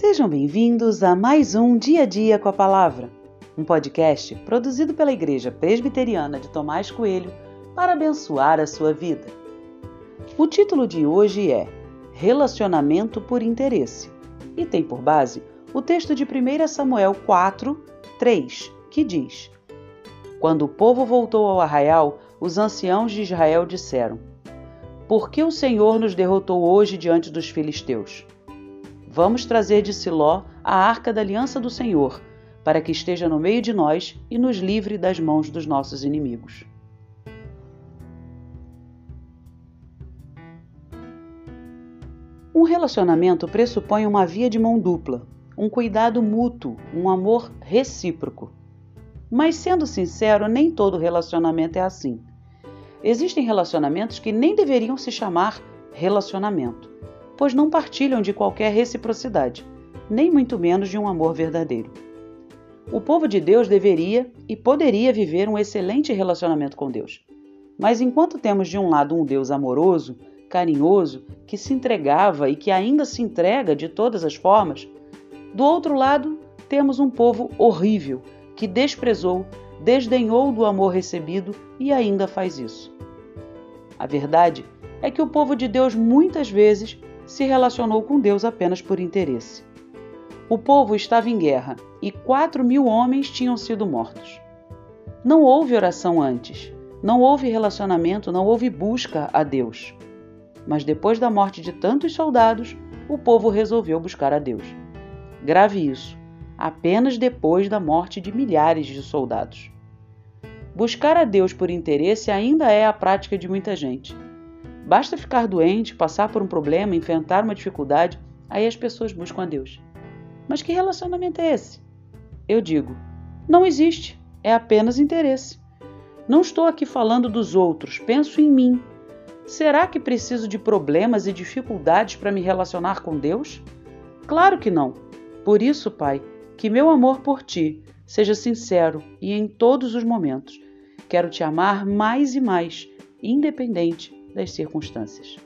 Sejam bem-vindos a mais um Dia a Dia com a Palavra, um podcast produzido pela Igreja Presbiteriana de Tomás Coelho para abençoar a sua vida. O título de hoje é Relacionamento por Interesse e tem por base o texto de 1 Samuel 4, 3, que diz: Quando o povo voltou ao arraial, os anciãos de Israel disseram: Por que o Senhor nos derrotou hoje diante dos filisteus? Vamos trazer de Siló a arca da aliança do Senhor, para que esteja no meio de nós e nos livre das mãos dos nossos inimigos. Um relacionamento pressupõe uma via de mão dupla, um cuidado mútuo, um amor recíproco. Mas sendo sincero, nem todo relacionamento é assim. Existem relacionamentos que nem deveriam se chamar relacionamento pois não partilham de qualquer reciprocidade, nem muito menos de um amor verdadeiro. O povo de Deus deveria e poderia viver um excelente relacionamento com Deus. Mas enquanto temos de um lado um Deus amoroso, carinhoso, que se entregava e que ainda se entrega de todas as formas, do outro lado temos um povo horrível que desprezou, desdenhou do amor recebido e ainda faz isso. A verdade é que o povo de Deus muitas vezes se relacionou com Deus apenas por interesse. O povo estava em guerra e quatro mil homens tinham sido mortos. Não houve oração antes, não houve relacionamento, não houve busca a Deus. Mas depois da morte de tantos soldados, o povo resolveu buscar a Deus. Grave isso, apenas depois da morte de milhares de soldados. Buscar a Deus por interesse ainda é a prática de muita gente. Basta ficar doente, passar por um problema, enfrentar uma dificuldade, aí as pessoas buscam a Deus. Mas que relacionamento é esse? Eu digo: não existe, é apenas interesse. Não estou aqui falando dos outros, penso em mim. Será que preciso de problemas e dificuldades para me relacionar com Deus? Claro que não. Por isso, Pai, que meu amor por ti seja sincero e em todos os momentos. Quero te amar mais e mais, independente das circunstâncias.